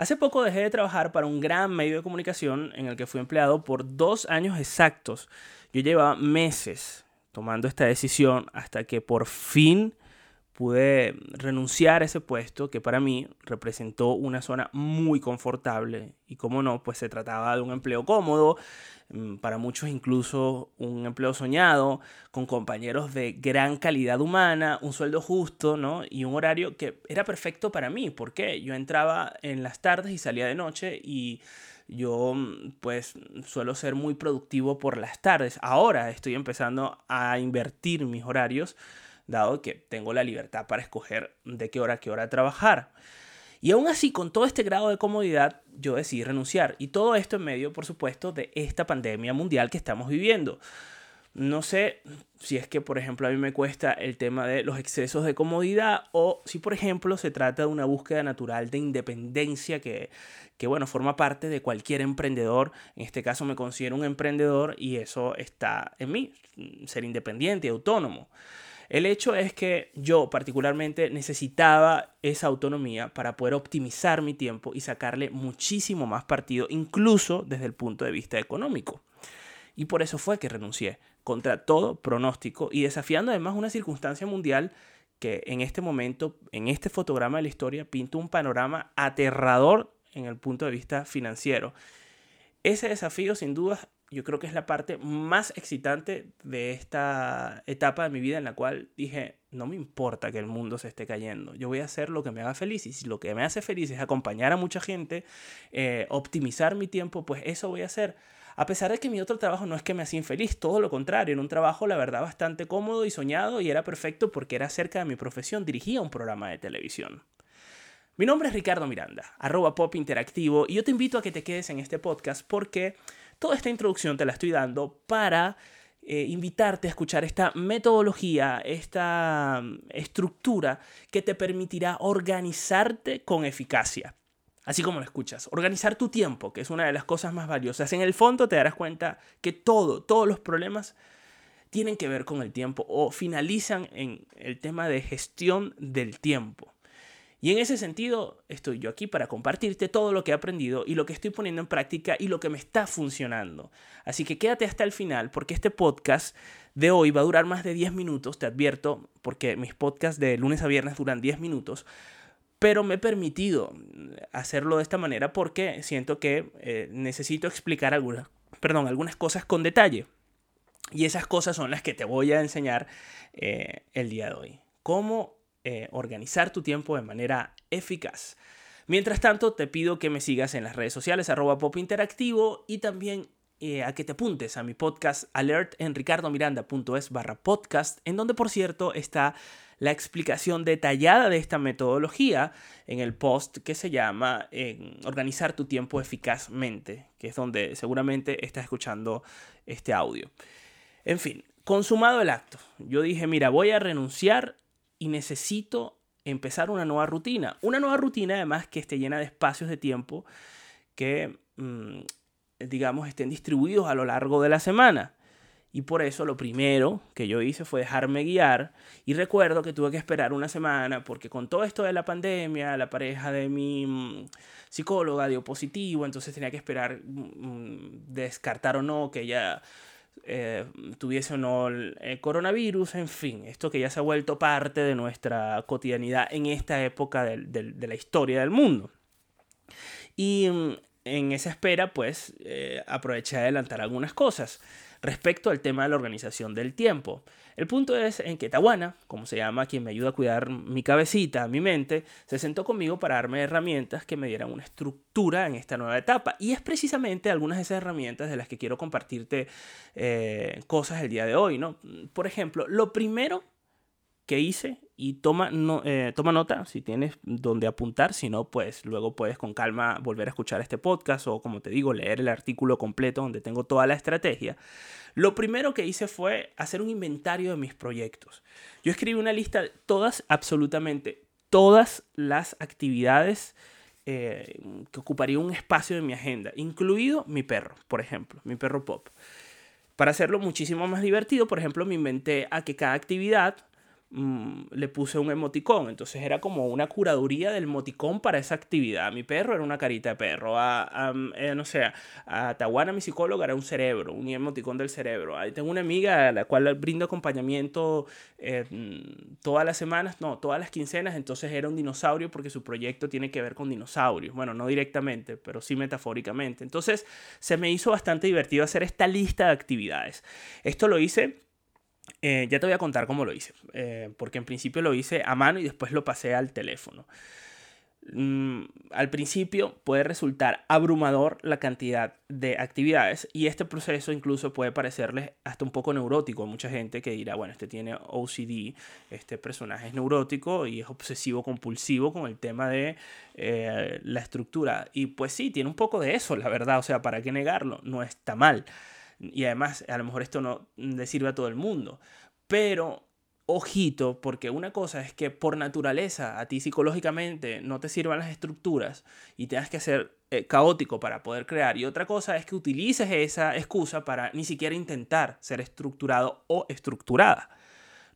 Hace poco dejé de trabajar para un gran medio de comunicación en el que fui empleado por dos años exactos. Yo llevaba meses tomando esta decisión hasta que por fin pude renunciar a ese puesto que para mí representó una zona muy confortable y como no, pues se trataba de un empleo cómodo, mm, para muchos incluso un empleo soñado, con compañeros de gran calidad humana, un sueldo justo, ¿no? Y un horario que era perfecto para mí, porque yo entraba en las tardes y salía de noche y yo mm, pues suelo ser muy productivo por las tardes. Ahora estoy empezando a invertir mis horarios, dado que tengo la libertad para escoger de qué hora a qué hora trabajar. Y aún así, con todo este grado de comodidad, yo decidí renunciar. Y todo esto en medio, por supuesto, de esta pandemia mundial que estamos viviendo. No sé si es que, por ejemplo, a mí me cuesta el tema de los excesos de comodidad o si, por ejemplo, se trata de una búsqueda natural de independencia que, que, bueno, forma parte de cualquier emprendedor. En este caso me considero un emprendedor y eso está en mí, ser independiente autónomo. El hecho es que yo particularmente necesitaba esa autonomía para poder optimizar mi tiempo y sacarle muchísimo más partido, incluso desde el punto de vista económico. Y por eso fue que renuncié, contra todo pronóstico y desafiando además una circunstancia mundial que en este momento, en este fotograma de la historia, pinta un panorama aterrador en el punto de vista financiero. Ese desafío, sin duda, yo creo que es la parte más excitante de esta etapa de mi vida en la cual dije, no me importa que el mundo se esté cayendo, yo voy a hacer lo que me haga feliz y si lo que me hace feliz es acompañar a mucha gente, eh, optimizar mi tiempo, pues eso voy a hacer. A pesar de que mi otro trabajo no es que me hacía infeliz, todo lo contrario, en un trabajo la verdad bastante cómodo y soñado y era perfecto porque era cerca de mi profesión, dirigía un programa de televisión. Mi nombre es Ricardo Miranda, arroba pop interactivo, y yo te invito a que te quedes en este podcast porque toda esta introducción te la estoy dando para eh, invitarte a escuchar esta metodología, esta mm, estructura que te permitirá organizarte con eficacia. Así como lo escuchas, organizar tu tiempo, que es una de las cosas más valiosas. En el fondo te darás cuenta que todo, todos los problemas tienen que ver con el tiempo o finalizan en el tema de gestión del tiempo. Y en ese sentido estoy yo aquí para compartirte todo lo que he aprendido y lo que estoy poniendo en práctica y lo que me está funcionando. Así que quédate hasta el final porque este podcast de hoy va a durar más de 10 minutos, te advierto, porque mis podcasts de lunes a viernes duran 10 minutos. Pero me he permitido hacerlo de esta manera porque siento que eh, necesito explicar algunas, perdón, algunas cosas con detalle. Y esas cosas son las que te voy a enseñar eh, el día de hoy. Cómo eh, organizar tu tiempo de manera eficaz. Mientras tanto, te pido que me sigas en las redes sociales arroba pop interactivo y también eh, a que te apuntes a mi podcast alert en ricardomiranda.es barra podcast, en donde por cierto está la explicación detallada de esta metodología en el post que se llama Organizar tu tiempo eficazmente, que es donde seguramente estás escuchando este audio. En fin, consumado el acto, yo dije, mira, voy a renunciar y necesito empezar una nueva rutina. Una nueva rutina además que esté llena de espacios de tiempo que, mm, digamos, estén distribuidos a lo largo de la semana. Y por eso lo primero que yo hice fue dejarme guiar. Y recuerdo que tuve que esperar una semana porque con todo esto de la pandemia, la pareja de mi mm, psicóloga dio positivo, entonces tenía que esperar mm, descartar o no que ella eh, tuviese o no el, coronavirus, en fin, esto que ya se ha vuelto parte de nuestra cotidianidad en esta época de, la historia del mundo. Y mm, en esa espera, pues, eh, aproveché a adelantar algunas cosas respecto al tema de la organización del tiempo. El punto es en que Tawana, como se llama quien me ayuda a cuidar mi cabecita, mi mente, se sentó conmigo para darme herramientas que me dieran una estructura en esta nueva etapa. Y es precisamente algunas de esas herramientas de las que quiero compartirte eh, cosas el día de hoy. ¿no? Por ejemplo, lo primero que hice y toma, no, eh, toma nota si tienes donde apuntar, si no, pues luego puedes con calma volver a escuchar este podcast o como te digo, leer el artículo completo donde tengo toda la estrategia. Lo primero que hice fue hacer un inventario de mis proyectos. Yo escribí una lista de todas, absolutamente todas las actividades eh, que ocuparía un espacio de mi agenda, incluido mi perro, por ejemplo, mi perro Pop. Para hacerlo muchísimo más divertido, por ejemplo, me inventé a que cada actividad mm, le puse un emoticón. Entonces era como una curaduría del emoticón para esa actividad. Mi perro era una carita de perro. A, eh, no sé, a Tawana, mi psicóloga, era un cerebro, un emoticón del cerebro. Ahí tengo una amiga a la cual brindo acompañamiento eh, todas las semanas, no, todas las quincenas. Entonces era un dinosaurio porque su proyecto tiene que ver con dinosaurios. Bueno, no directamente, pero sí metafóricamente. Entonces se me hizo bastante divertido hacer esta lista de actividades. Esto lo hice eh, ya te voy a contar cómo lo hice, eh, porque en principio lo hice a mano y después lo pasé al teléfono. Mm, al principio puede resultar abrumador la cantidad de actividades y este proceso incluso puede parecerles hasta un poco neurótico a mucha gente que dirá, bueno, este tiene OCD, este personaje es neurótico y es obsesivo compulsivo con el tema de eh, la estructura. Y pues sí, tiene un poco de eso, la verdad, o sea, ¿para qué negarlo? No está mal. Y además, a lo mejor esto no le sirve a todo el mundo. Pero, ojito, porque una cosa es que por naturaleza a ti psicológicamente no te sirvan las estructuras y tengas que ser eh, caótico para poder crear. Y otra cosa es que utilices esa excusa para ni siquiera intentar ser estructurado o estructurada.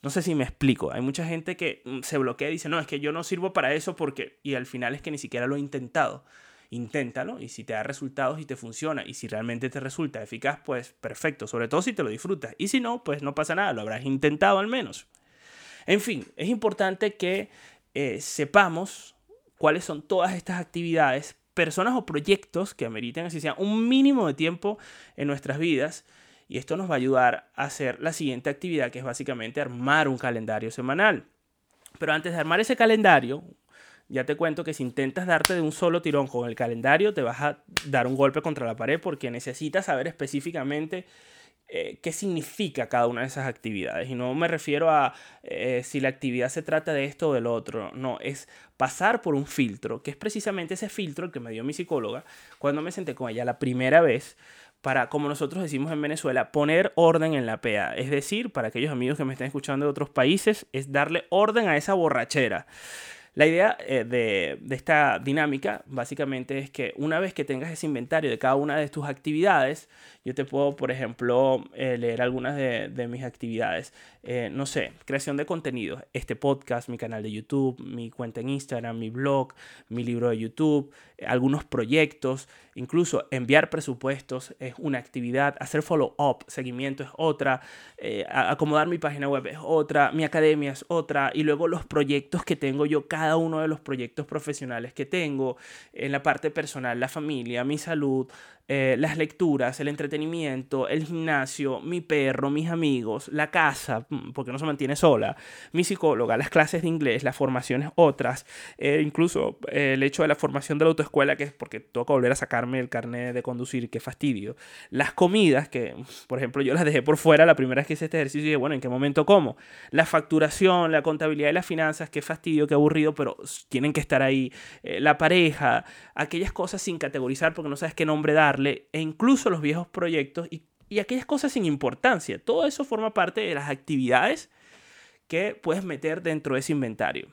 No sé si me explico. Hay mucha gente que mm, se bloquea y dice, no, es que yo no sirvo para eso porque... Y al final es que ni siquiera lo he intentado inténtalo y si te da resultados y te funciona y si realmente te resulta eficaz, pues perfecto, sobre todo si te lo disfrutas. Y si no, pues no pasa nada, lo habrás intentado al menos. En fin, es importante que eh, sepamos cuáles son todas estas actividades, personas o proyectos que ameriten así sea un mínimo de tiempo en nuestras vidas. Y esto nos va a ayudar a hacer la siguiente actividad, que es básicamente armar un calendario semanal. Pero antes de armar ese calendario, ya te cuento que si intentas darte de un solo tirón con el calendario, te vas a dar un golpe contra la pared porque necesitas saber específicamente eh, qué significa cada una de esas actividades. Y no me refiero a eh, si la actividad se trata de esto o del otro. No, es pasar por un filtro, que es precisamente ese filtro que me dio mi psicóloga cuando me senté con ella la primera vez para, como nosotros decimos en Venezuela, poner orden en la PEA. Es decir, para aquellos amigos que me estén escuchando de otros países, es darle orden a esa borrachera. La idea eh, de, esta dinámica básicamente es que una vez que tengas ese inventario de cada una de tus actividades, yo te puedo, por ejemplo, eh, leer algunas de, mis actividades. Eh, no sé, creación de contenido, este podcast, mi canal de YouTube, mi cuenta en Instagram, mi blog, mi libro de YouTube, algunos proyectos, incluso enviar presupuestos es una actividad, hacer follow-up, seguimiento es otra, acomodar mi página web es otra, mi academia es otra, y luego los proyectos que tengo yo cada uno de los proyectos profesionales que tengo, en la parte personal, la familia, mi salud, eh, las lecturas, el entretenimiento, el gimnasio, mi perro, mis amigos, la casa, mm, porque no se mantiene sola, mi psicóloga, las clases de inglés, las formaciones otras, eh, incluso eh, el hecho de la formación de la autoescuela, que es porque toca volver a sacarme el carnet de conducir, qué fastidio, las comidas, que por ejemplo yo las dejé por fuera la primera vez que hice este ejercicio y dije, bueno, ¿en qué momento como? La facturación, la contabilidad y las finanzas, qué fastidio, qué aburrido, pero tienen que estar ahí, la pareja, aquellas cosas sin categorizar porque no sabes qué nombre dar e incluso los viejos proyectos y, aquellas cosas sin importancia. Todo eso forma parte de las actividades que puedes meter dentro de ese inventario.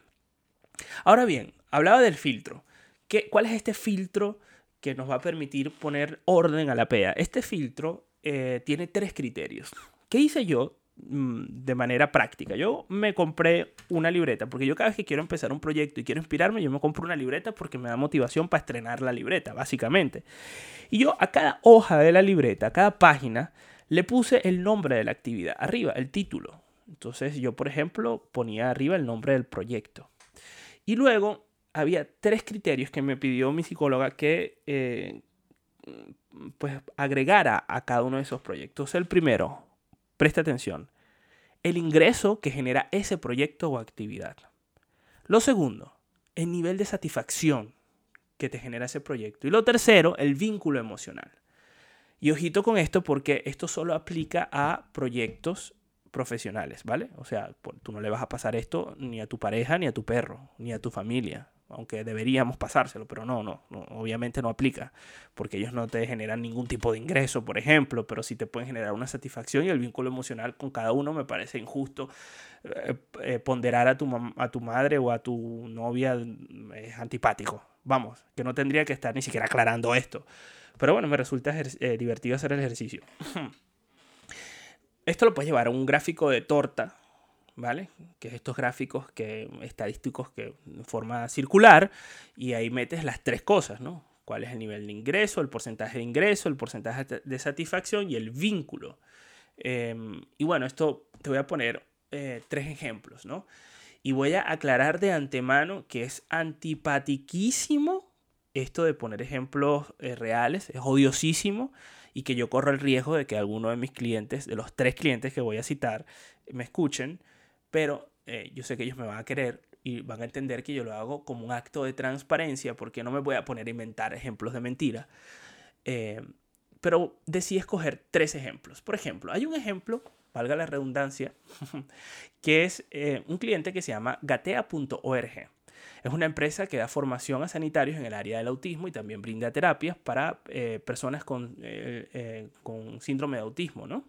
Ahora bien, hablaba del filtro. ¿Qué, ¿Cuál es este filtro que nos va a permitir poner orden a la PEA? Este filtro eh, tiene tres criterios. ¿Qué hice yo? Mm, de manera práctica. Yo me compré una libreta, porque yo cada vez que quiero empezar un proyecto y quiero inspirarme, yo me compro una libreta porque me da motivación para estrenar la libreta, básicamente. Y yo a cada hoja de la libreta, a cada página, le puse el nombre de la actividad, arriba, el título. Entonces yo, por ejemplo, ponía arriba el nombre del proyecto. Y luego había tres criterios que me pidió mi psicóloga que eh, pues agregara a cada uno de esos proyectos. El primero, Presta atención. El ingreso que genera ese proyecto o actividad. Lo segundo, el nivel de satisfacción que te genera ese proyecto. Y lo tercero, el vínculo emocional. Y ojito con esto porque esto solo aplica a proyectos profesionales, ¿vale? O sea, tú no le vas a pasar esto ni a tu pareja, ni a tu perro, ni a tu familia aunque deberíamos pasárselo, pero no, no, obviamente no aplica, porque ellos no te generan ningún tipo de ingreso, por ejemplo, pero sí te pueden generar una satisfacción y el vínculo emocional con cada uno me parece injusto. Eh, eh, ponderar a tu, a tu madre o a tu novia es antipático, vamos, que no tendría que estar ni siquiera aclarando esto. Pero bueno, me resulta eh, divertido hacer el ejercicio. Esto lo puedes llevar a un gráfico de torta ¿vale? Que es estos gráficos que, estadísticos que en forma circular y ahí metes las tres cosas, ¿no? ¿Cuál es el nivel de ingreso, el porcentaje de ingreso, el porcentaje de satisfacción y el vínculo? Em, y bueno, esto te voy a poner eh, tres ejemplos, ¿no? Y voy a aclarar de antemano que es antipatiquísimo esto de poner ejemplos eh, reales, es odiosísimo y que yo corro el riesgo de que alguno de mis clientes, de los tres clientes que voy a citar, me escuchen, pero eh, yo sé que ellos me van a querer y van a entender que yo lo hago como un acto de transparencia porque no me voy a poner a inventar ejemplos de mentira. Eh, pero decidí escoger tres ejemplos. Por ejemplo, hay un ejemplo, valga la redundancia, que es eh, un cliente que se llama gatea.org. Es una empresa que da formación a sanitarios en el área del autismo y también brinda terapias para personas con, con síndrome de autismo, ¿no?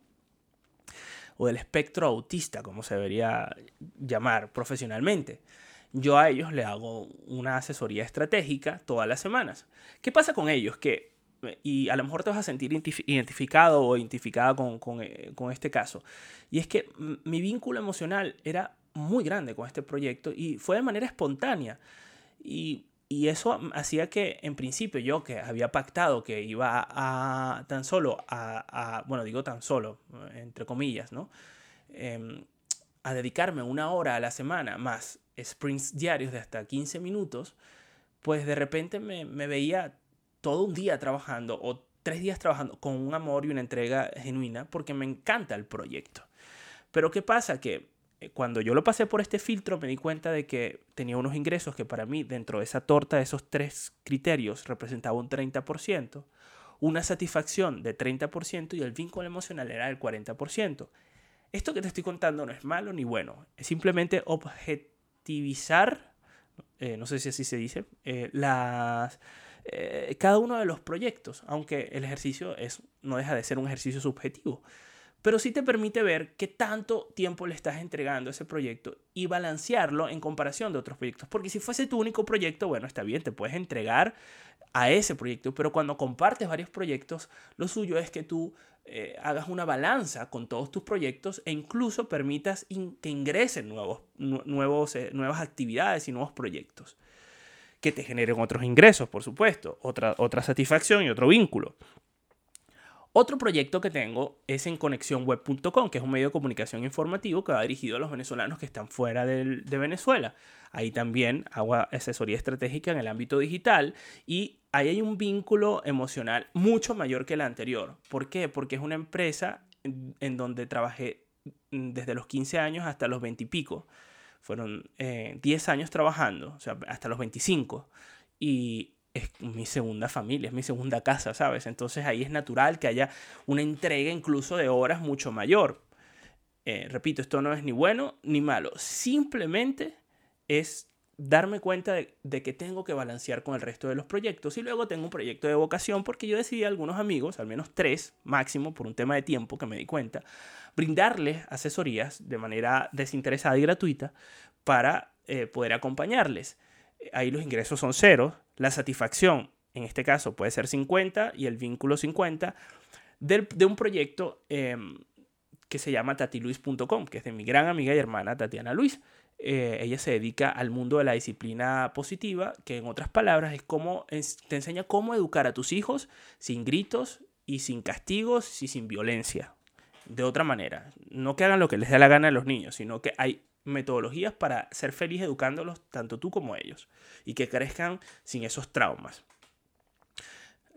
O del espectro autista, como se debería llamar profesionalmente. Yo a ellos le hago una asesoría estratégica todas las semanas. ¿Qué pasa con ellos? Que, y a lo mejor te vas a sentir identificado o identificada con, con, eh, con este caso. Y es que mi vínculo emocional era muy grande con este proyecto y fue de manera espontánea. Y y eso hacía que, en principio, yo que había pactado que iba a, tan solo a, bueno, digo tan solo, entre comillas, ¿no? Em, a dedicarme una hora a la semana más sprints diarios de hasta 15 minutos, pues de repente me, veía todo un día trabajando o tres días trabajando con un amor y una entrega genuina porque me encanta el proyecto. Pero ¿qué pasa? Que eh, cuando yo lo pasé por este filtro me di cuenta de que tenía unos ingresos que para mí dentro de esa torta de esos tres criterios representaba un 30%, una satisfacción de 30% y el vínculo emocional era del 40%. Esto que te estoy contando no es malo ni bueno, es simplemente objetivizar, eh, no sé si así se dice, eh, las, cada uno de los proyectos, aunque el ejercicio es, no deja de ser un ejercicio subjetivo pero sí te permite ver qué tanto tiempo le estás entregando a ese proyecto y balancearlo en comparación de otros proyectos. Porque si fuese tu único proyecto, bueno, está bien, te puedes entregar a ese proyecto, pero cuando compartes varios proyectos, lo suyo es que tú eh, hagas una balanza con todos tus proyectos e incluso permitas que ingresen nuevos, nuevos, eh, nuevas actividades y nuevos proyectos que te generen otros ingresos, por supuesto, otra, otra satisfacción y otro vínculo. Otro proyecto que tengo es en conexiónweb.com, que es un medio de comunicación informativo que va dirigido a los venezolanos que están fuera de, Venezuela. Ahí también hago asesoría estratégica en el ámbito digital y ahí hay un vínculo emocional mucho mayor que el anterior. ¿Por qué? Porque es una empresa en, donde trabajé desde los 15 años hasta los 20 y pico. Fueron 10 eh, años trabajando, o sea, hasta los 25. Y es mi segunda familia, es mi segunda casa, ¿sabes? Entonces ahí es natural que haya una entrega incluso de horas mucho mayor. Eh, repito, esto no es ni bueno ni malo, simplemente es darme cuenta de, que tengo que balancear con el resto de los proyectos y luego tengo un proyecto de vocación porque yo decidí a algunos amigos, al menos tres máximo por un tema de tiempo que me di cuenta, brindarles asesorías de manera desinteresada y gratuita para eh, poder acompañarles. Ahí los ingresos son cero, la satisfacción, en este caso, puede ser 50 y el vínculo 50 de, un proyecto em, que se llama tatiluis.com, que es de mi gran amiga y hermana Tatiana Luis. Eh, ella se dedica al mundo de la disciplina positiva, que en otras palabras es como te enseña cómo educar a tus hijos sin gritos y sin castigos y sin violencia. De otra manera, no que hagan lo que les dé la gana a los niños, sino que hay metodologías para ser feliz educándolos, tanto tú como ellos, y que crezcan sin esos traumas.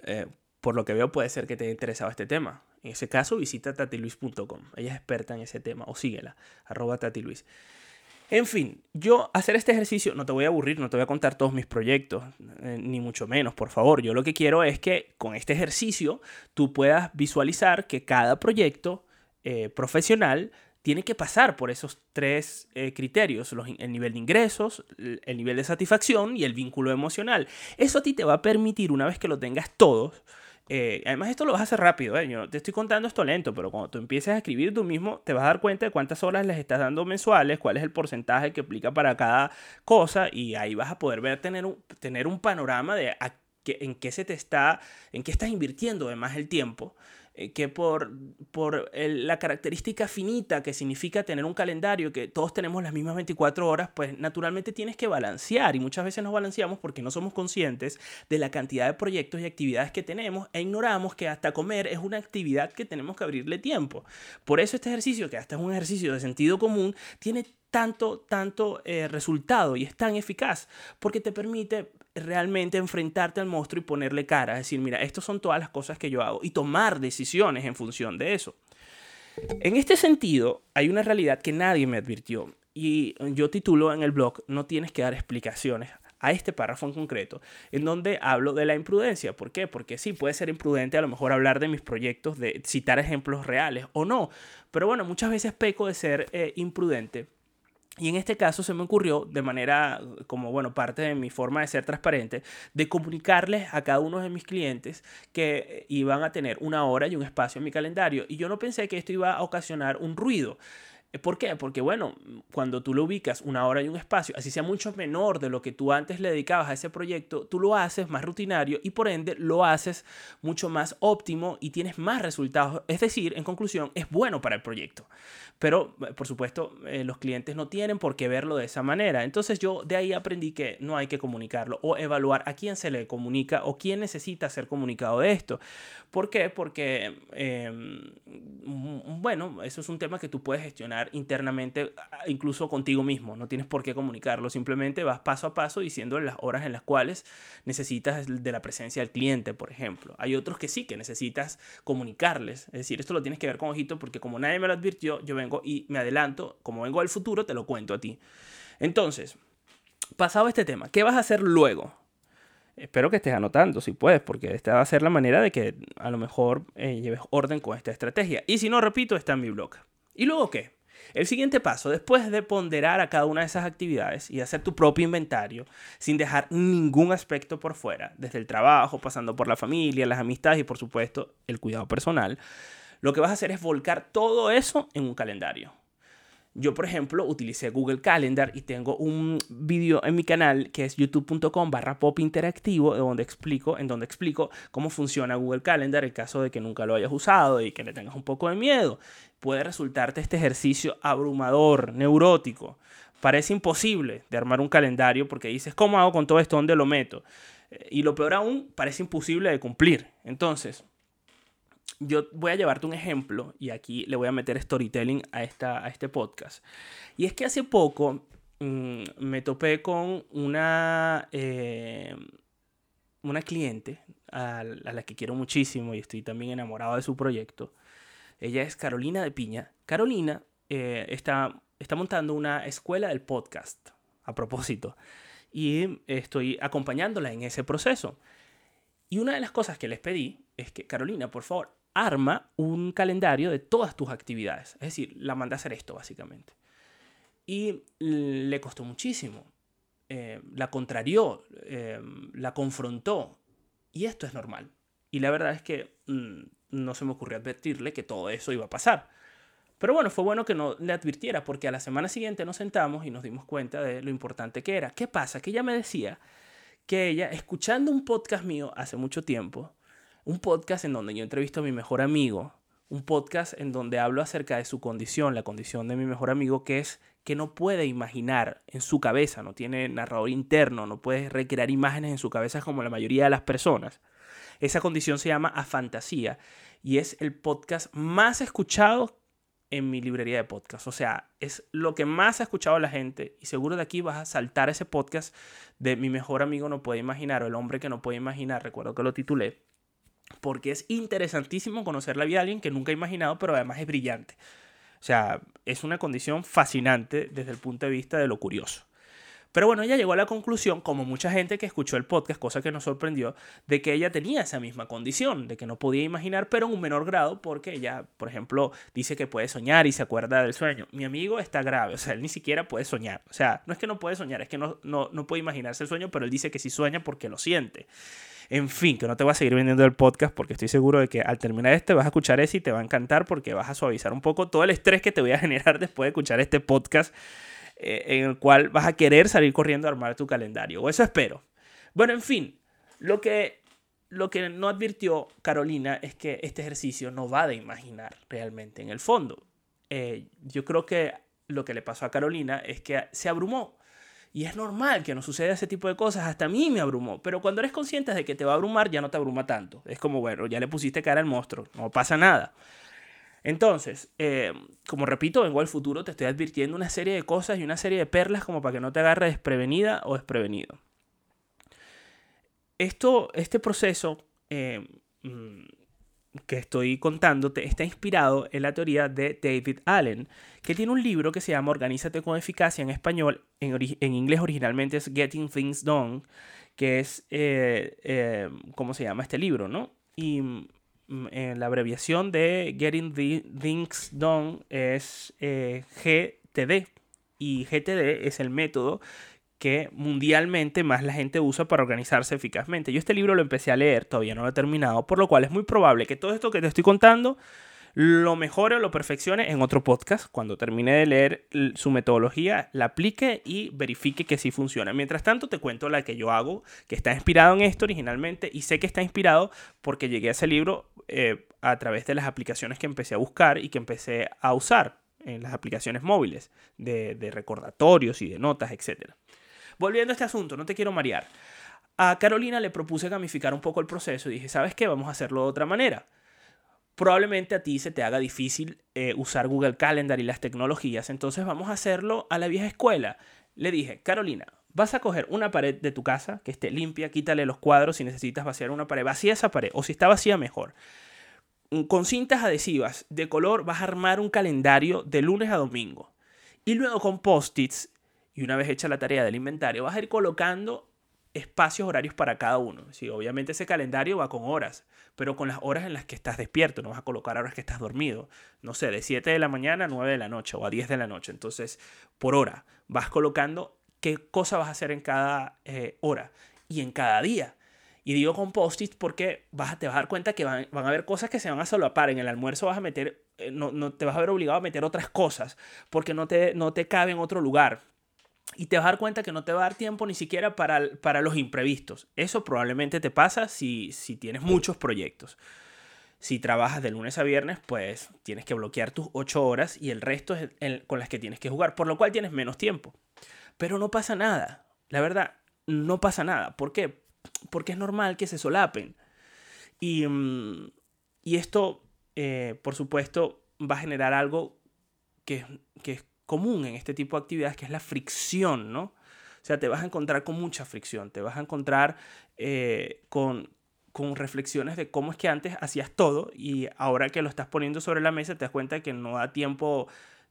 Eh, por lo que veo puede ser que te haya interesado este tema. En ese caso visita tatiluis.com. Ella es experta en ese tema o síguela, arroba tatiluis. En fin, yo hacer este ejercicio, no te voy a aburrir, no te voy a contar todos mis proyectos, eh, ni mucho menos, por favor. Yo lo que quiero es que con este ejercicio tú puedas visualizar que cada proyecto eh, profesional tiene que pasar por esos tres eh, criterios, el nivel de ingresos, el nivel de satisfacción y el vínculo emocional. Eso a ti te va a permitir, una vez que lo tengas todos, eh, además esto lo vas a hacer rápido, ¿eh? yo te estoy contando esto lento, pero cuando tú empieces a escribir tú mismo, te vas a dar cuenta de cuántas horas les estás dando mensuales, cuál es el porcentaje que aplica para cada cosa y ahí vas a poder ver, tener un, tener un panorama de en qué se te está, en qué estás invirtiendo además el tiempo eh, que por, por la característica finita que significa tener un calendario, que todos tenemos las mismas 24 horas, pues naturalmente tienes que balancear y muchas veces nos balanceamos porque no somos conscientes de la cantidad de proyectos y actividades que tenemos e ignoramos que hasta comer es una actividad que tenemos que abrirle tiempo. Por eso este ejercicio, que hasta es un ejercicio de sentido común, tiene tanto, tanto eh, resultado y es tan eficaz porque te permite realmente enfrentarte al monstruo y ponerle cara, es decir, mira, estas son todas las cosas que yo hago y tomar decisiones en función de eso. En este sentido, hay una realidad que nadie me advirtió y yo titulo en el blog No tienes que dar explicaciones a este párrafo en concreto, en donde hablo de la imprudencia. ¿Por qué? Porque sí, puede ser imprudente a lo mejor hablar de mis proyectos, de citar ejemplos reales o no, pero bueno, muchas veces peco de ser eh, imprudente y en este caso se me ocurrió, de manera como, bueno, parte de mi forma de ser transparente, de comunicarles a cada uno de mis clientes que iban a tener una hora y un espacio en mi calendario. Y yo no pensé que esto iba a ocasionar un ruido. ¿Por qué? Porque bueno, cuando tú lo ubicas una hora y un espacio, así sea mucho menor de lo que tú antes le dedicabas a ese proyecto, tú lo haces más rutinario y por ende lo haces mucho más óptimo y tienes más resultados. Es decir, en conclusión, es bueno para el proyecto. Pero, eh, por supuesto, eh, los clientes no tienen por qué verlo de esa manera. Entonces yo de ahí aprendí que no hay que comunicarlo o evaluar a quién se le comunica o quién necesita ser comunicado de esto. ¿Por qué? Porque, em, bueno, eso es un tema que tú puedes gestionar internamente, incluso contigo mismo. No tienes por qué comunicarlo. Simplemente vas paso a paso diciendo las horas en las cuales necesitas de la presencia del cliente, por ejemplo. Hay otros que sí, que necesitas comunicarles. Es decir, esto lo tienes que ver con ojito porque como nadie me lo advirtió, yo vengo y me adelanto. Como vengo al futuro, te lo cuento a ti. Entonces, pasado este tema, ¿qué vas a hacer luego? Espero que estés anotando si puedes, porque esta va a ser la manera de que a lo mejor eh, lleves orden con esta estrategia. Y si no, repito, está en mi blog. ¿Y luego qué? El siguiente paso, después de ponderar a cada una de esas actividades y hacer tu propio inventario, sin dejar ningún aspecto por fuera, desde el trabajo, pasando por la familia, las amistades y por supuesto el cuidado personal, lo que vas a hacer es volcar todo eso en un calendario. Yo, por ejemplo, utilicé Google Calendar y tengo un vídeo en mi canal que es youtube.com barra pop interactivo, donde explico, en donde explico cómo funciona Google Calendar en caso de que nunca lo hayas usado y que le tengas un poco de miedo. Puede resultarte este ejercicio abrumador, neurótico. Parece imposible de armar un calendario porque dices, ¿cómo hago con todo esto? ¿Dónde lo meto? Y lo peor aún, parece imposible de cumplir. Entonces, yo voy a llevarte un ejemplo y aquí le voy a meter storytelling a, esta, a este podcast. Y es que hace poco mm, me topé con una, eh, una cliente a, la que quiero muchísimo y estoy también enamorado de su proyecto. Ella es Carolina de Piña. Carolina eh, está, está montando una escuela del podcast, a propósito, y estoy acompañándola en ese proceso. Y una de las cosas que les pedí es que, Carolina, por favor, arma un calendario de todas tus actividades. Es decir, la manda a hacer esto, básicamente. Y le costó muchísimo. Eh, la contrarió, eh, la confrontó. Y esto es normal. Y la verdad es que mm, no se me ocurrió advertirle que todo eso iba a pasar. Pero bueno, fue bueno que no le advirtiera porque a la semana siguiente nos sentamos y nos dimos cuenta de lo importante que era. ¿Qué pasa? Que ella me decía que ella, escuchando un podcast mío hace mucho tiempo, un podcast en donde yo entrevisto a mi mejor amigo, un podcast en donde hablo acerca de su condición, la condición de mi mejor amigo, que es que no puede imaginar en su cabeza, no tiene narrador interno, no puede recrear imágenes en su cabeza como la mayoría de las personas. Esa condición se llama afantasía y es el podcast más escuchado en mi librería de podcast. O sea, es lo que más ha escuchado la gente y seguro de aquí vas a saltar ese podcast de mi mejor amigo no puede imaginar o el hombre que no puede imaginar, recuerdo que lo titulé porque es interesantísimo conocer la vida de alguien que nunca he imaginado, pero además es brillante. O sea, es una condición fascinante desde el punto de vista de lo curioso. Pero bueno, ella llegó a la conclusión, como mucha gente que escuchó el podcast, cosa que nos sorprendió, de que ella tenía esa misma condición, de que no podía imaginar, pero en un menor grado, porque ella, por ejemplo, dice que puede soñar y se acuerda del sueño. Mi amigo está grave, o sea, él ni siquiera puede soñar. O sea, no es que no puede soñar, es que no, no, no puede imaginarse el sueño, pero él dice que sí sueña porque lo siente. En fin, que no te voy a seguir vendiendo el podcast porque estoy seguro de que al terminar este vas a escuchar ese y te va a encantar porque vas a suavizar un poco todo el estrés que te voy a generar después de escuchar este podcast eh, en el cual vas a querer salir corriendo a armar tu calendario. O eso espero. Bueno, en fin, lo que lo que no advirtió Carolina es que este ejercicio no va de imaginar realmente en el fondo. Eh, yo creo que lo que le pasó a Carolina es que se abrumó. Y es normal que no suceda ese tipo de cosas. Hasta a mí me abrumó. Pero cuando eres consciente de que te va a abrumar, ya no te abruma tanto. Es como, bueno, ya le pusiste cara al monstruo. No pasa nada. Entonces, eh, como repito, vengo al futuro, te estoy advirtiendo una serie de cosas y una serie de perlas como para que no te agarres desprevenida o desprevenido. Esto, este proceso eh, mm, que estoy contándote está inspirado en la teoría de David Allen, que tiene un libro que se llama Organízate con eficacia en español, en, inglés originalmente es Getting Things Done, que es, eh, ¿cómo se llama este libro? ¿no? Y Mm, en la abreviación de Getting Things Done es eh, GTD. Y GTD es el método que mundialmente más la gente usa para organizarse eficazmente. Yo este libro lo empecé a leer, todavía no lo he terminado, por lo cual es muy probable que todo esto que te estoy contando lo mejore o lo perfeccione en otro podcast. Cuando termine de leer su metodología, la aplique y verifique que sí funciona. Mientras tanto, te cuento la que yo hago, que está inspirado en esto originalmente y sé que está inspirado porque llegué a ese libro eh, a través de las aplicaciones que empecé a buscar y que empecé a usar en las aplicaciones móviles de, de recordatorios y de notas, etc. Volviendo a este asunto, no te quiero marear. A Carolina le propuse gamificar un poco el proceso y dije, ¿sabes qué? Vamos a hacerlo de otra manera probablemente a ti se te haga difícil eh, usar Google Calendar y las tecnologías, entonces vamos a hacerlo a la vieja escuela. Le dije, Carolina, vas a coger una pared de tu casa que esté limpia, quítale los cuadros si necesitas vaciar una pared, vacía esa pared, o si está vacía mejor. Mm, con cintas adhesivas de color vas a armar un calendario de lunes a domingo. Y luego con post-its, y una vez hecha la tarea del inventario, vas a ir colocando espacios horarios para cada uno. Sí, obviamente ese calendario va con horas, pero con las horas en las que estás despierto, no vas a colocar horas que estás dormido. No sé, de 7 de la mañana a 9 de la noche o a 10 de la noche. Entonces, por hora, vas colocando qué cosa vas a hacer en cada eh, hora y en cada día. Y digo con post-its porque vas, te vas a dar cuenta que van, van, a haber cosas que se van a solapar. En el almuerzo vas a meter, eh, no, no, te vas a ver obligado a meter otras cosas porque no te, no te cabe en otro lugar y te vas a dar cuenta que no te va a dar tiempo ni siquiera para, para los imprevistos. Eso probablemente te pasa si, si tienes muchos proyectos. Si trabajas de lunes a viernes, pues tienes que bloquear tus 8 horas y el resto es con las que tienes que jugar, por lo cual tienes menos tiempo. Pero no pasa nada. La verdad, no pasa nada. ¿Por qué? Porque es normal que se solapen. Y, mm, y esto, eh, por supuesto, va a generar algo que, que es común en este tipo de actividades, que es la fricción, ¿no? O sea, te vas a encontrar con mucha fricción, te vas a encontrar eh, con, con reflexiones de cómo es que antes hacías todo y ahora que lo estás poniendo sobre la mesa te das cuenta de que no da tiempo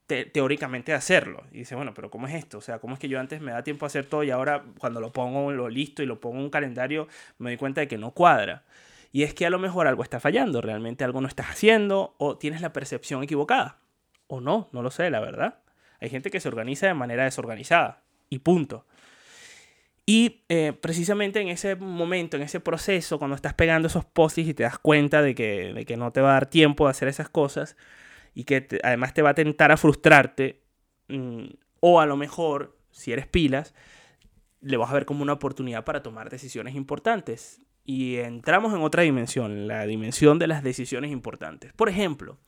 teóricamente de hacerlo. Y dices, bueno, pero ¿cómo es esto? O sea, ¿cómo es que yo antes me da tiempo a hacer todo y ahora cuando lo pongo lo listo y lo pongo en un calendario me doy cuenta de que no cuadra? Y es que a lo mejor algo está fallando, realmente algo no estás haciendo o tienes la percepción equivocada. O no, no lo sé, la verdad. Hay gente que se organiza de manera desorganizada y punto. Y eh, precisamente en ese momento, en ese proceso, cuando estás pegando esos postis y te das cuenta de que, que, no te va a dar tiempo de hacer esas cosas y que además te va a tentar a frustrarte, mm, o a lo mejor, si eres pilas, le vas a ver como una oportunidad para tomar decisiones importantes. Y entramos en otra dimensión, la dimensión de las decisiones importantes. Por ejemplo,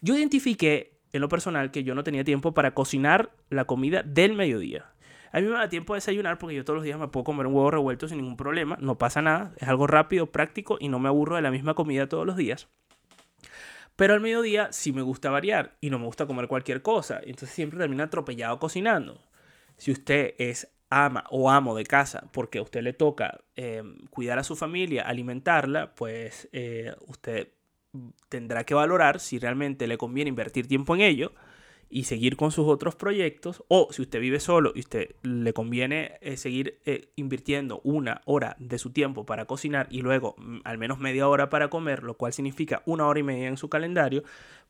yo identifiqué en lo personal que yo no tenía tiempo para cocinar la comida del mediodía. A mí me da tiempo de desayunar porque yo todos los días me puedo comer un huevo revuelto sin ningún problema, no pasa nada, es algo rápido, práctico y no me aburro de la misma comida todos los días. Pero al mediodía sí me gusta variar y no me gusta comer cualquier cosa, entonces siempre termino atropellado cocinando. Si usted es ama o amo de casa porque a usted le toca eh, cuidar a su familia, alimentarla, pues eh, usted tendrá que valorar si realmente le conviene invertir tiempo en ello y seguir con sus otros proyectos o si usted vive solo y usted le conviene eh, seguir eh, invirtiendo una hora de su tiempo para cocinar y luego mm, al menos media hora para comer, lo cual significa una hora y media en su calendario,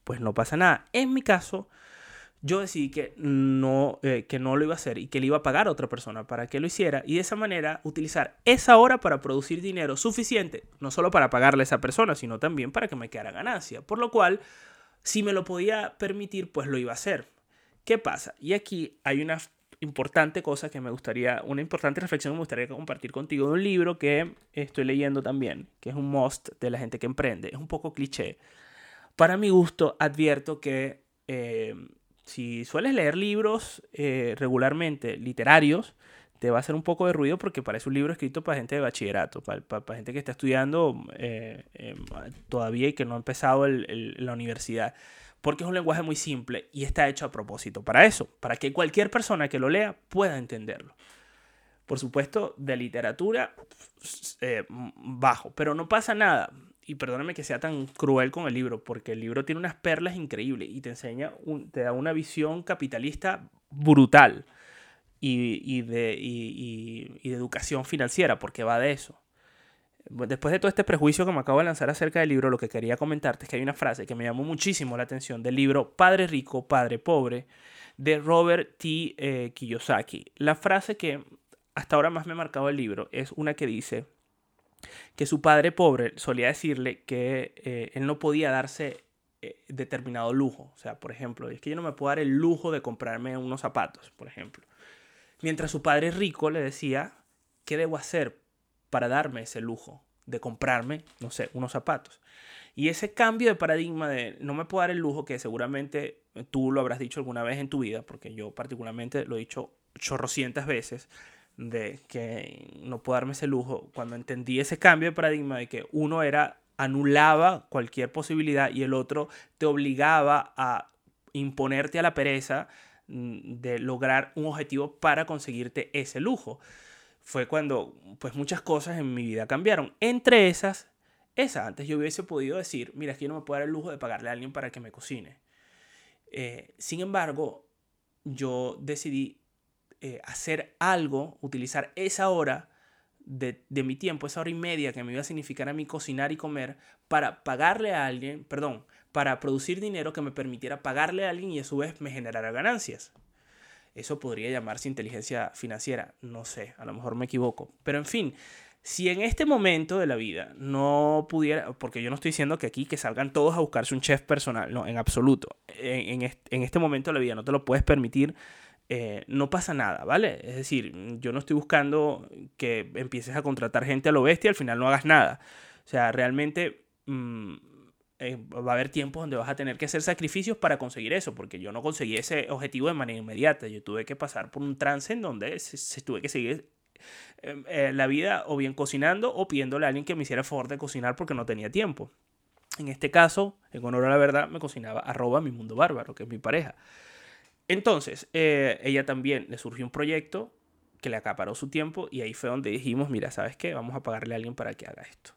pues no pasa nada. En mi caso, yo decidí que no, eh, que no lo iba a hacer y que le iba a pagar a otra persona para que lo hiciera y de esa manera utilizar esa hora para producir dinero suficiente, no solo para pagarle a esa persona, sino también para que me quedara ganancia. Por lo cual, si me lo podía permitir, pues lo iba a hacer. ¿Qué pasa? Y aquí hay una, importante cosa que me gustaría, una importante reflexión que me gustaría compartir contigo de un libro que estoy leyendo también, que es un must de la gente que emprende. Es un poco cliché. Para mi gusto, advierto que eh, si sueles leer libros eh, regularmente literarios, te va a hacer un poco de ruido porque parece un libro escrito para gente de bachillerato, para, gente que está estudiando eh, em, todavía y que no ha empezado la universidad. Porque es un lenguaje muy simple y está hecho a propósito para eso, para que cualquier persona que lo lea pueda entenderlo. Por supuesto, de literatura eh, bajo, pero no pasa nada. Y perdóname que sea tan cruel con el libro, porque el libro tiene unas perlas increíbles y te enseña, te da una visión capitalista brutal y, de, y, de educación financiera, porque va de eso. Después de todo este prejuicio que me acabo de lanzar acerca del libro, lo que quería comentarte es que hay una frase que me llamó muchísimo la atención del libro Padre Rico, Padre Pobre, de Robert T. Eh, Kiyosaki. La frase que hasta ahora más me ha marcado el libro es una que dice que su padre pobre solía decirle que eh, él no podía darse eh, determinado lujo. O sea, por ejemplo, es que yo no me puedo dar el lujo de comprarme unos zapatos, por ejemplo. Mientras su padre rico le decía, ¿qué debo hacer para darme ese lujo de comprarme, no sé, unos zapatos? Y ese cambio de paradigma de no me puedo dar el lujo, que seguramente tú lo habrás dicho alguna vez en tu vida, porque yo particularmente lo he dicho chorrocientas veces, de que no puedo darme ese lujo, cuando entendí ese cambio de paradigma de que uno era anulaba cualquier posibilidad y el otro te obligaba a imponerte a la pereza Mm, de lograr un objetivo para conseguirte ese lujo. Fue cuando pues muchas cosas en mi vida cambiaron. Entre esas, esa antes yo hubiese podido decir, mira, yo no me puedo dar el lujo de pagarle a alguien para que me cocine. Eh, sin embargo, yo decidí eh, hacer algo, utilizar esa hora de, de, mi tiempo, esa hora y media que me iba a significar a mí cocinar y comer, para pagarle a alguien, perdón, para producir dinero que me permitiera pagarle a alguien y a su vez me generara ganancias. Eso podría llamarse inteligencia financiera, no sé, a lo mejor me equivoco. Pero en fin, si en este momento de la vida no pudiera, porque yo no estoy diciendo que aquí que salgan todos a buscarse un chef personal, no, en absoluto. En, este, momento de la vida no te lo puedes permitir, eh, no pasa nada, ¿vale? Es decir, yo no estoy buscando que empieces a contratar gente a lo bestia y al final no hagas nada. O sea, realmente... Mm, eh, va a haber tiempos donde vas a tener que hacer sacrificios para conseguir eso, porque yo no conseguí ese objetivo de manera inmediata. Yo tuve que pasar por un trance en donde se, tuve que seguir em, eh, la vida o bien cocinando o pidiéndole a alguien que me hiciera el favor de cocinar porque no tenía tiempo. En este caso, en honor a la verdad, me cocinaba arroba mi mundo bárbaro, que es mi pareja. Entonces, eh, ella también le surgió un proyecto que le acaparó su tiempo y ahí fue donde dijimos, mira, ¿sabes qué? Vamos a pagarle a alguien para que haga esto.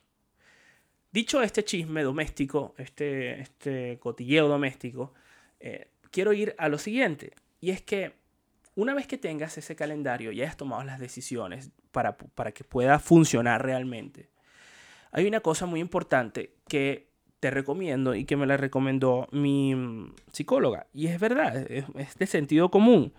Dicho este chisme doméstico, este, este cotilleo doméstico, eh, quiero ir a lo siguiente. Y es que una vez que tengas ese calendario y hayas tomado las decisiones para, para que pueda funcionar realmente, hay una cosa muy importante que te recomiendo y que me la recomendó mi mm, psicóloga. Y es verdad, es de sentido común.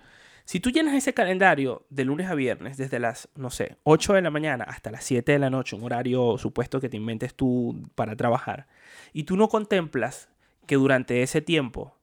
Si tú llenas ese calendario de lunes a viernes, desde las, no sé, 8 de la mañana hasta las 7 de la noche, un horario supuesto que te inventes tú para trabajar, y tú no contemplas que durante ese tiempo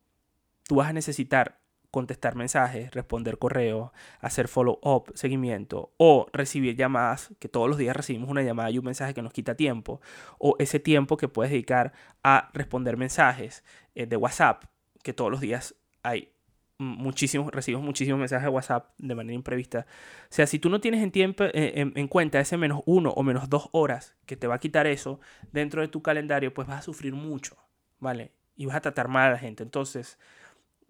tú vas a necesitar contestar mensajes, responder correos, hacer follow-up, seguimiento, o recibir llamadas, que todos los días recibimos una llamada y un mensaje que nos quita tiempo, o ese tiempo que puedes dedicar a responder mensajes eh, de WhatsApp, que todos los días hay muchísimos, recibimos muchísimos mensajes de WhatsApp de manera imprevista. O sea, si tú no tienes en, tiempo, eh, en, cuenta ese menos uno o menos dos horas que te va a quitar eso dentro de tu calendario, pues vas a sufrir mucho, ¿vale? Y vas a tratar mal a la gente. Entonces,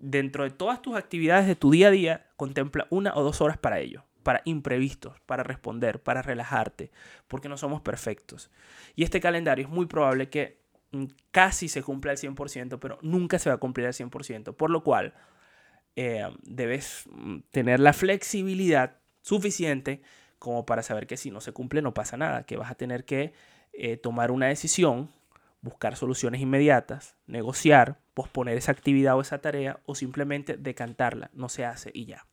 dentro de todas tus actividades de tu día a día, contempla una o dos horas para ello, para imprevistos, para responder, para relajarte, porque no somos perfectos. Y este calendario es muy probable que mm, casi se cumpla al 100%, pero nunca se va a cumplir al 100%, por lo cual eh, debes mm, tener la flexibilidad suficiente como para saber que si no se cumple no pasa nada, que vas a tener que eh, tomar una decisión, buscar soluciones inmediatas, negociar, posponer esa actividad o esa tarea o simplemente decantarla, no se hace y ya.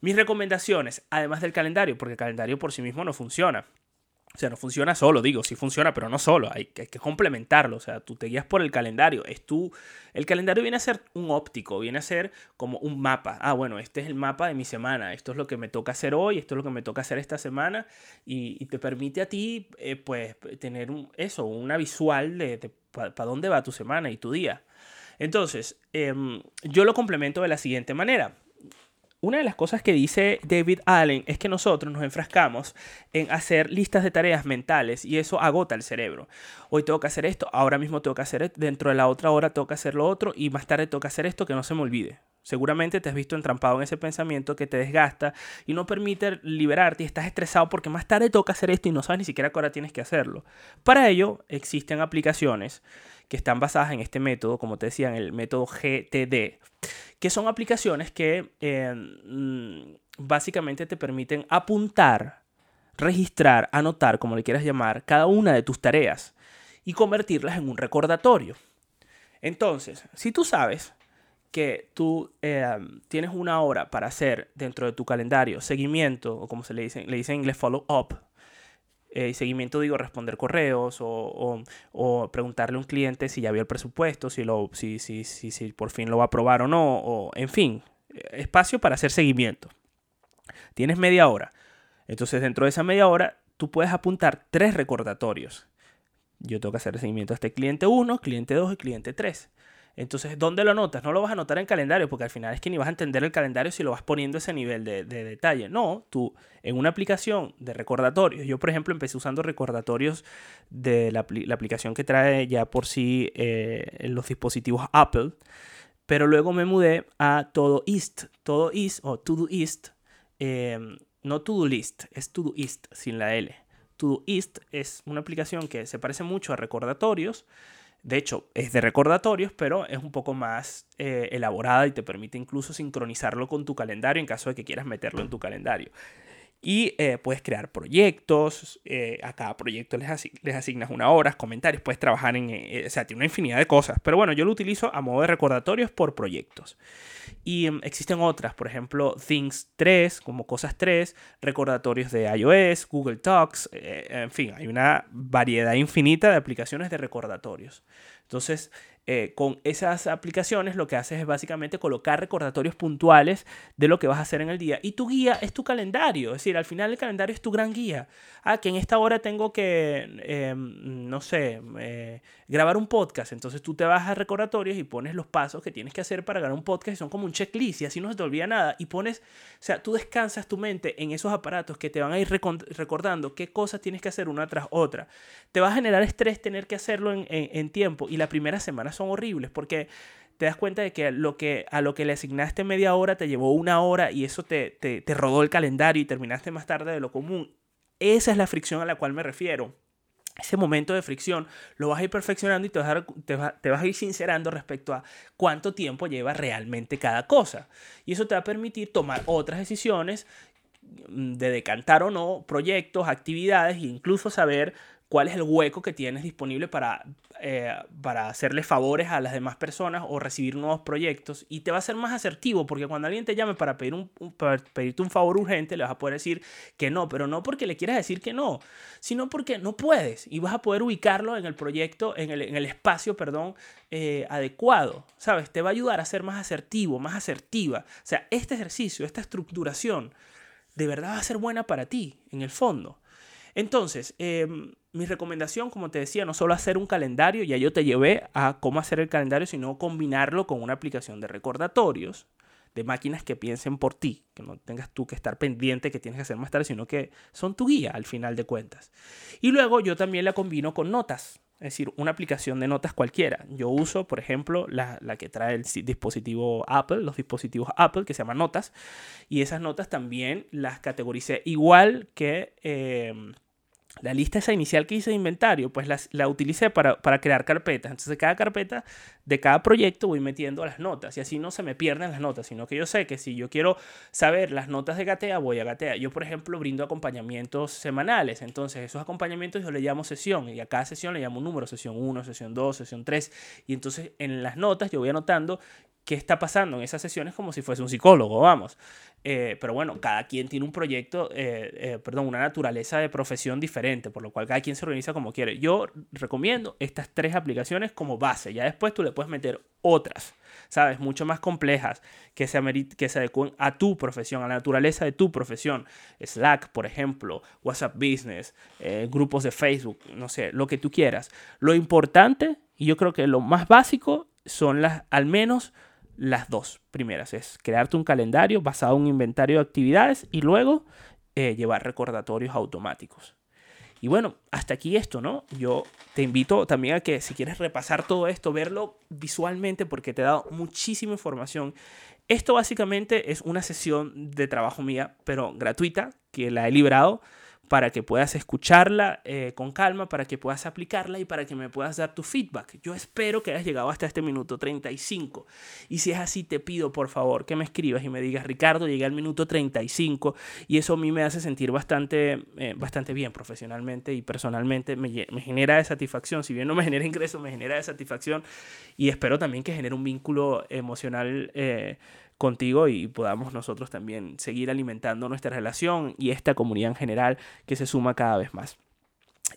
Mis recomendaciones, además del calendario, porque el calendario por sí mismo no funciona. O sea, no funciona solo, digo, sí funciona, pero no solo, hay, que complementarlo. O sea, tú te guías por el calendario. Es tú, el calendario viene a ser un óptico, viene a ser como un mapa. Ah, bueno, este es el mapa de mi semana. Esto es lo que me toca hacer hoy, esto es lo que me toca hacer esta semana. Y, te permite a ti, eh, pues, tener un, eso, una visual de, para dónde va tu semana y tu día. Entonces, em, yo lo complemento de la siguiente manera. Una de las cosas que dice David Allen es que nosotros nos enfrascamos en hacer listas de tareas mentales y eso agota el cerebro. Hoy tengo que hacer esto, ahora mismo tengo que hacer esto, dentro de la otra hora tengo que hacer lo otro y más tarde tengo que hacer esto que no se me olvide. Seguramente te has visto entrampado en ese pensamiento que te desgasta y no permite liberarte y estás estresado porque más tarde toca hacer esto y no sabes ni siquiera qué hora tienes que hacerlo. Para ello existen aplicaciones que están basadas en este método, como te decía, en el método GTD, que son aplicaciones que eh, mm, básicamente te permiten apuntar, registrar, anotar, como le quieras llamar, cada una de tus tareas y convertirlas en un recordatorio. Entonces, si tú sabes que tú eh, tienes una hora para hacer dentro de tu calendario seguimiento, o como se le dice, le dice en inglés follow up, eh, seguimiento digo responder correos o, preguntarle a un cliente si ya vio el presupuesto, si, lo, si, si, si, si por fin lo va a aprobar o no, o en fin, espacio para hacer seguimiento. Tienes media hora. Entonces dentro de esa media hora tú puedes apuntar tres recordatorios. Yo tengo que hacer seguimiento a este cliente 1, cliente 2 y cliente 3. Entonces, ¿dónde lo anotas? No lo vas a anotar en calendario, porque al final es que ni vas a entender el calendario si lo vas poniendo ese nivel de, detalle. No, tú en una aplicación de recordatorios, yo por ejemplo empecé usando recordatorios de la, aplicación que trae ya por sí eh, los dispositivos Apple, pero luego me mudé a Todo East, Todo East o Todo East, em, no To List, es Todo East sin la L. Todo East es una aplicación que se parece mucho a recordatorios, de hecho, es de recordatorios, pero es un poco más eh, elaborada y te permite incluso sincronizarlo con tu calendario en caso de que quieras meterlo en tu calendario. Y eh, puedes crear proyectos, eh, a cada proyecto les, asignas una hora, comentarios, puedes trabajar en, o sea, tiene una infinidad de cosas. Pero bueno, yo lo utilizo a modo de recordatorios por proyectos. Y em, existen otras, por ejemplo, Things 3, como Cosas 3, recordatorios de iOS, Google Talks, eh, en fin, hay una variedad infinita de aplicaciones de recordatorios. Entonces, eh, con esas aplicaciones lo que haces es básicamente colocar recordatorios puntuales de lo que vas a hacer en el día. Y tu guía es tu calendario. Es decir, al final el calendario es tu gran guía. Ah, que en esta hora tengo que, em, no sé, eh, grabar un podcast. Entonces tú te vas a recordatorios y pones los pasos que tienes que hacer para grabar un podcast. Y son como un checklist y así no se te olvida nada. Y pones, o sea, tú descansas tu mente en esos aparatos que te van a ir recordando qué cosas tienes que hacer una tras otra. Te va a generar estrés tener que hacerlo en, en tiempo. Y la primera semana son horribles porque te das cuenta de que, a lo que le asignaste media hora te llevó una hora y eso te, rodó el calendario y terminaste más tarde de lo común. Esa es la fricción a la cual me refiero ese momento de fricción lo vas a ir perfeccionando y te vas a, te, te vas a, ir sincerando respecto a cuánto tiempo lleva realmente cada cosa. Y eso te va a permitir tomar otras decisiones mm, de decantar o no proyectos, actividades e incluso saber cuál es el hueco que tienes disponible para, eh, para hacerle favores a las demás personas o recibir nuevos proyectos y te va a ser más asertivo porque cuando alguien te llame para, pedir un, pedirte un favor urgente le vas a poder decir que no, pero no porque le quieras decir que no, sino porque no puedes y vas a poder ubicarlo en el proyecto, en el, en el espacio, perdón, eh, adecuado, ¿sabes? Te va a ayudar a ser más asertivo, más asertiva. O sea, este ejercicio, esta estructuración, de verdad va a ser buena para ti, en el fondo. Entonces, em, mi recomendación, como te decía, no solo hacer un calendario, ya yo te llevé a cómo hacer el calendario, sino combinarlo con una aplicación de recordatorios, de máquinas que piensen por ti, que no tengas tú que estar pendiente que tienes que hacer más tarde, sino que son tu guía al final de cuentas. Y luego yo también la combino con notas, es decir, una aplicación de notas cualquiera. Yo uso, por ejemplo, la, que trae el dispositivo Apple, los dispositivos Apple, que se llama Notas, y esas notas también las categoricé igual que... Eh, la lista esa inicial que hice de inventario, pues la, la utilicé para, crear carpetas. Entonces, cada carpeta de cada proyecto voy metiendo las notas y así no se me pierden las notas, sino que yo sé que si yo quiero saber las notas de Gatea, voy a Gatea. Yo, por ejemplo, brindo acompañamientos semanales. Entonces, esos acompañamientos yo le llamo sesión y a cada sesión le llamo un número, sesión 1, sesión 2, sesión 3. Y entonces, en las notas yo voy anotando qué está pasando en esas sesiones como si fuese un psicólogo, vamos. Eh, pero bueno, cada quien tiene un proyecto, eh, eh, perdón, una naturaleza de profesión diferente, por lo cual cada quien se organiza como quiere. Yo recomiendo estas tres aplicaciones como base, ya después tú le puedes meter otras, ¿sabes? Mucho más complejas que se, que se adecúen a tu profesión, a la naturaleza de tu profesión. Slack, por ejemplo, WhatsApp Business, grupos de Facebook, no sé, lo que tú quieras. Lo importante, y yo creo que lo más básico, son las, al menos, las dos primeras. Es crearte un calendario basado en un inventario de actividades y luego eh, llevar recordatorios automáticos. Y bueno, hasta aquí esto, ¿no? Yo te invito también a que si quieres repasar todo esto, verlo visualmente porque te he dado muchísima información. Esto básicamente es una sesión de trabajo mía, pero gratuita, que la he librado para que puedas escucharla eh, con calma, para que puedas aplicarla y para que me puedas dar tu feedback. Yo espero que hayas llegado hasta este minuto 35. Y si es así, te pido por favor que me escribas y me digas, Ricardo, llegué al minuto 35 y eso a mí me hace sentir bastante, eh, bastante bien profesionalmente y personalmente. Me, me genera de satisfacción. Si bien no me genera ingreso, me genera de satisfacción y espero también que genere un vínculo emocional. Eh, contigo y podamos nosotros también seguir alimentando nuestra relación y esta comunidad en general que se suma cada vez más.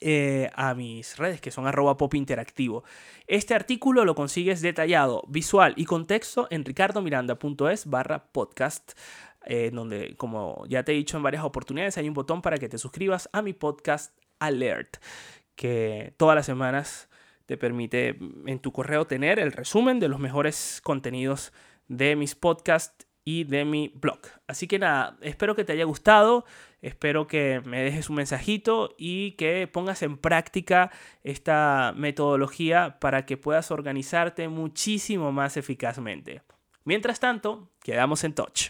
Eh, a mis redes que son arroba pop interactivo. Este artículo lo consigues detallado, visual y contexto en ricardomiranda.es barra podcast. Eh, donde, como ya te he dicho en varias oportunidades, hay un botón para que te suscribas a mi podcast Alert, que todas las semanas te permite en tu correo tener el resumen de los mejores contenidos de mis podcasts y de mi blog. Así que nada, espero que te haya gustado, espero que me dejes un mensajito y que pongas en práctica esta metodología para que puedas organizarte muchísimo más eficazmente. Mientras tanto, quedamos en touch.